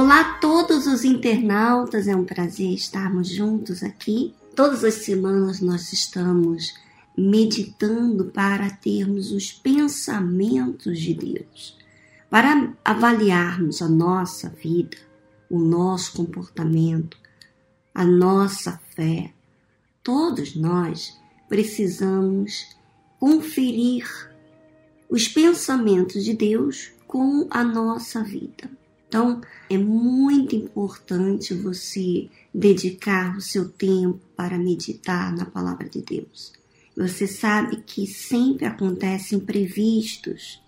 Olá a todos os internautas, é um prazer estarmos juntos aqui. Todas as semanas nós estamos meditando para termos os pensamentos de Deus, para avaliarmos a nossa vida, o nosso comportamento, a nossa fé. Todos nós precisamos conferir os pensamentos de Deus com a nossa vida. Então, é muito importante você dedicar o seu tempo para meditar na palavra de Deus. Você sabe que sempre acontecem imprevistos,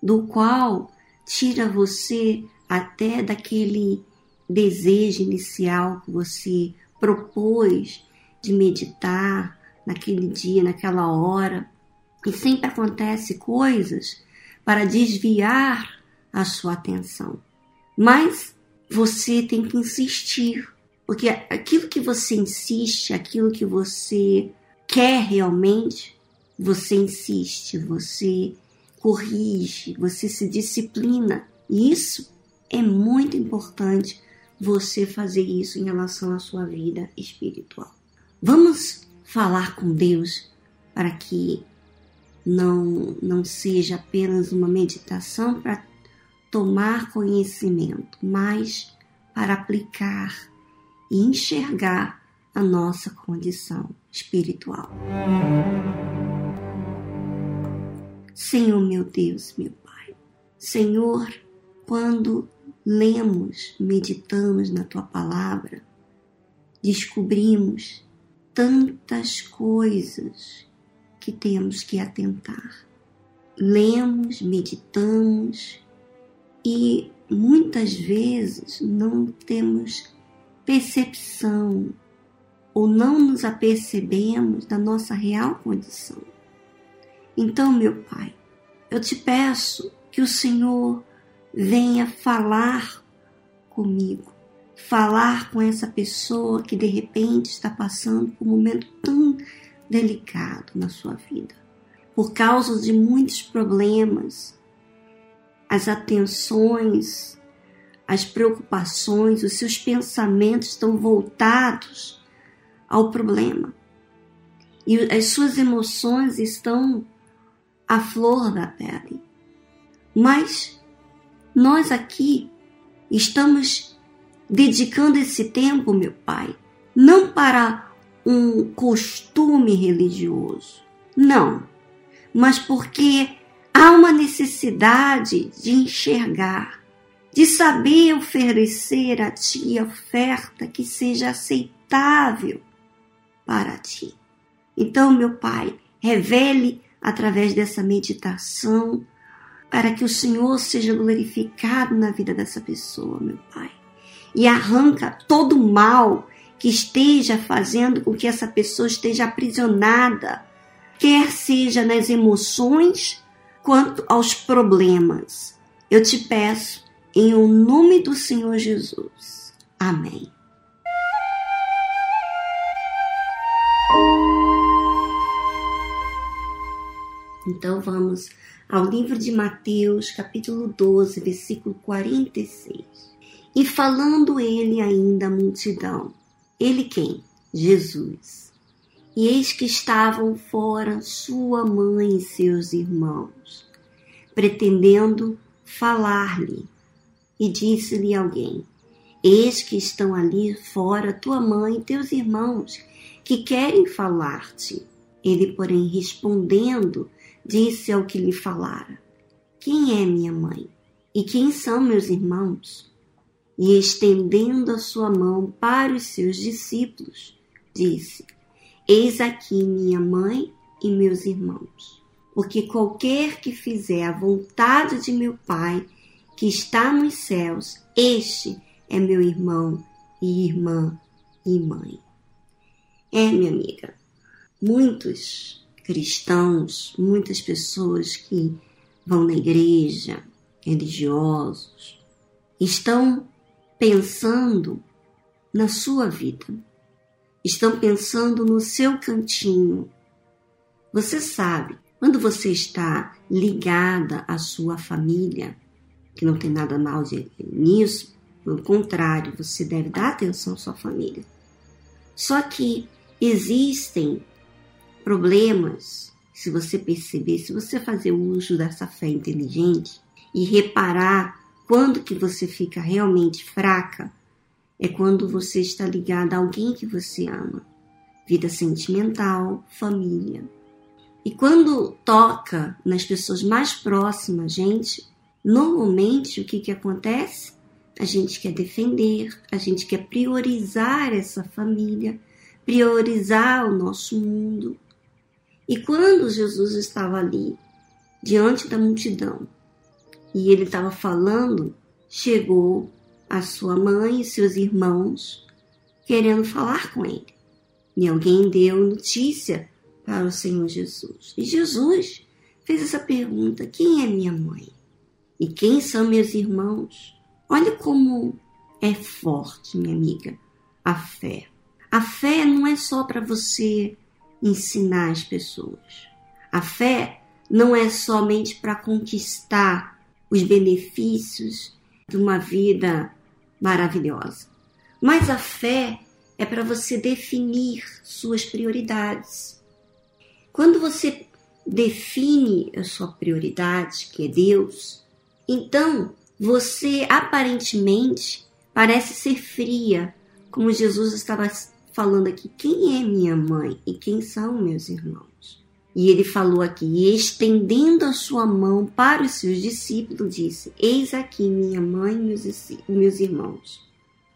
do qual tira você até daquele desejo inicial que você propôs de meditar naquele dia, naquela hora. E sempre acontece coisas para desviar a sua atenção. Mas você tem que insistir, porque aquilo que você insiste, aquilo que você quer realmente, você insiste, você corrige, você se disciplina. E isso é muito importante você fazer isso em relação à sua vida espiritual. Vamos falar com Deus para que não não seja apenas uma meditação para tomar conhecimento, mas para aplicar e enxergar a nossa condição espiritual. Senhor meu Deus, meu Pai, Senhor, quando lemos, meditamos na tua palavra, descobrimos tantas coisas que temos que atentar. Lemos, meditamos, e muitas vezes não temos percepção ou não nos apercebemos da nossa real condição. Então, meu Pai, eu te peço que o Senhor venha falar comigo, falar com essa pessoa que de repente está passando por um momento tão delicado na sua vida, por causa de muitos problemas, as atenções, as preocupações, os seus pensamentos estão voltados ao problema. E as suas emoções estão à flor da pele. Mas nós aqui estamos dedicando esse tempo, meu Pai, não para um costume religioso, não, mas porque Há uma necessidade de enxergar, de saber oferecer a ti oferta que seja aceitável para ti. Então, meu Pai, revele através dessa meditação para que o Senhor seja glorificado na vida dessa pessoa, meu Pai. E arranca todo o mal que esteja fazendo com que essa pessoa esteja aprisionada, quer seja nas emoções quanto aos problemas. Eu te peço em o nome do Senhor Jesus. Amém. Então vamos ao livro de Mateus, capítulo 12, versículo 46. E falando ele ainda à multidão, ele quem? Jesus e eis que estavam fora sua mãe e seus irmãos, pretendendo falar-lhe. E disse-lhe alguém: Eis que estão ali fora tua mãe e teus irmãos, que querem falar-te. Ele, porém, respondendo, disse ao que lhe falara: Quem é minha mãe? E quem são meus irmãos? E estendendo a sua mão para os seus discípulos, disse: Eis aqui minha mãe e meus irmãos. Porque qualquer que fizer a vontade de meu Pai, que está nos céus, este é meu irmão e irmã e mãe. É, minha amiga, muitos cristãos, muitas pessoas que vão na igreja, religiosos, estão pensando na sua vida estão pensando no seu cantinho. Você sabe, quando você está ligada à sua família, que não tem nada mal nisso, Pelo contrário, você deve dar atenção à sua família. Só que existem problemas, se você perceber, se você fazer uso dessa fé inteligente e reparar quando que você fica realmente fraca, é quando você está ligada a alguém que você ama. Vida sentimental, família. E quando toca nas pessoas mais próximas, gente, normalmente o que, que acontece? A gente quer defender, a gente quer priorizar essa família, priorizar o nosso mundo. E quando Jesus estava ali, diante da multidão, e ele estava falando, chegou a sua mãe e seus irmãos querendo falar com ele. E alguém deu notícia para o Senhor Jesus. E Jesus fez essa pergunta: quem é minha mãe? E quem são meus irmãos? Olha como é forte, minha amiga, a fé. A fé não é só para você ensinar as pessoas. A fé não é somente para conquistar os benefícios de uma vida maravilhosa. Mas a fé é para você definir suas prioridades. Quando você define a sua prioridade, que é Deus, então você aparentemente parece ser fria, como Jesus estava falando aqui: quem é minha mãe e quem são meus irmãos? E ele falou aqui, estendendo a sua mão para os seus discípulos, disse: Eis aqui minha mãe e meus irmãos.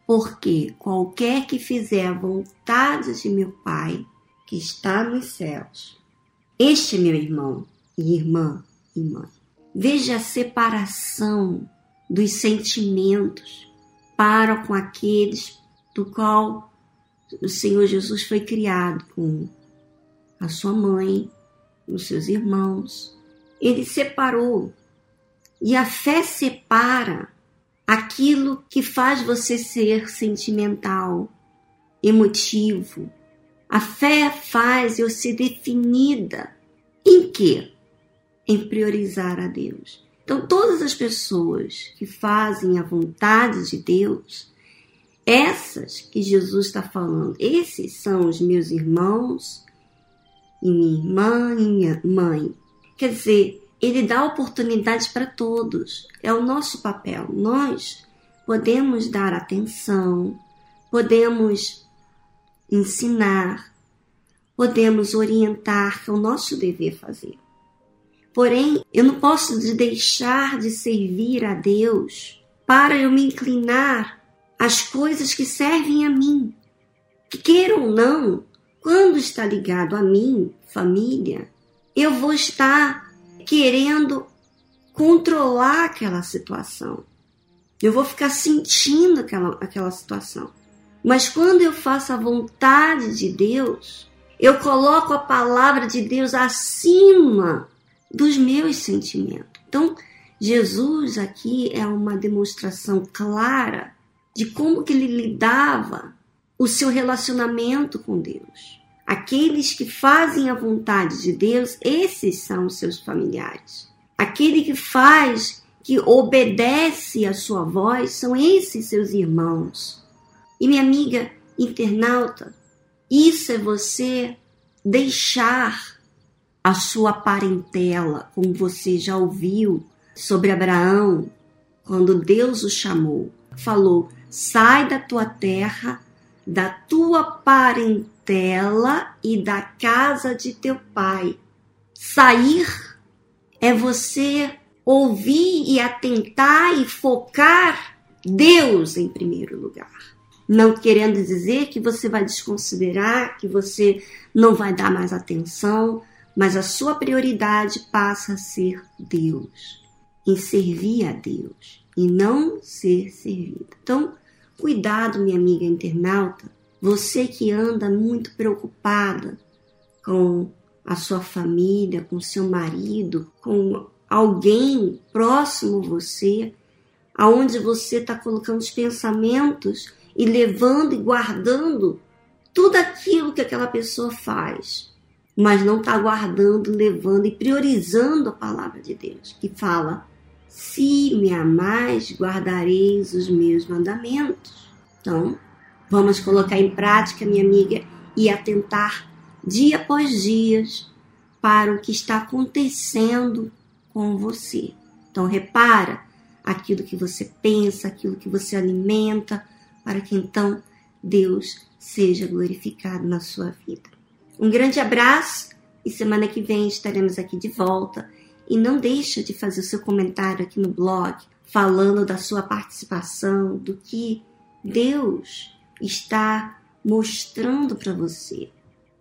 Porque qualquer que fizer a vontade de meu Pai, que está nos céus, este é meu irmão e irmã e mãe. Veja a separação dos sentimentos para com aqueles do qual o Senhor Jesus foi criado com a sua mãe, os seus irmãos. Ele separou. E a fé separa aquilo que faz você ser sentimental, emotivo. A fé faz eu ser definida em quê? Em priorizar a Deus. Então, todas as pessoas que fazem a vontade de Deus, essas que Jesus está falando, esses são os meus irmãos e minha irmã e minha mãe. Quer dizer, ele dá oportunidades para todos. É o nosso papel. Nós podemos dar atenção, podemos ensinar, podemos orientar, que é o nosso dever fazer. Porém, eu não posso deixar de servir a Deus para eu me inclinar às coisas que servem a mim. Que queiram ou não, quando está ligado a mim, família, eu vou estar querendo controlar aquela situação. Eu vou ficar sentindo aquela, aquela situação. Mas quando eu faço a vontade de Deus, eu coloco a palavra de Deus acima dos meus sentimentos. Então, Jesus aqui é uma demonstração clara de como que ele lidava o seu relacionamento com Deus. Aqueles que fazem a vontade de Deus, esses são os seus familiares. Aquele que faz, que obedece a sua voz, são esses seus irmãos. E minha amiga internauta, isso é você deixar a sua parentela, como você já ouviu sobre Abraão, quando Deus o chamou, falou: sai da tua terra da tua parentela e da casa de teu pai. Sair é você ouvir e atentar e focar Deus em primeiro lugar. Não querendo dizer que você vai desconsiderar, que você não vai dar mais atenção, mas a sua prioridade passa a ser Deus, em servir a Deus e não ser servido. Então, Cuidado, minha amiga internauta, você que anda muito preocupada com a sua família, com seu marido, com alguém próximo a você, aonde você está colocando os pensamentos e levando e guardando tudo aquilo que aquela pessoa faz, mas não está guardando, levando e priorizando a palavra de Deus, que fala Se me amais, guardareis os meus mandamentos. Então, vamos colocar em prática, minha amiga, e atentar dia após dia para o que está acontecendo com você. Então, repara aquilo que você pensa, aquilo que você alimenta, para que então Deus seja glorificado na sua vida. Um grande abraço e semana que vem estaremos aqui de volta. E não deixa de fazer o seu comentário aqui no blog, falando da sua participação, do que Deus está mostrando para você.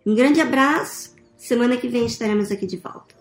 Um grande abraço. Semana que vem estaremos aqui de volta.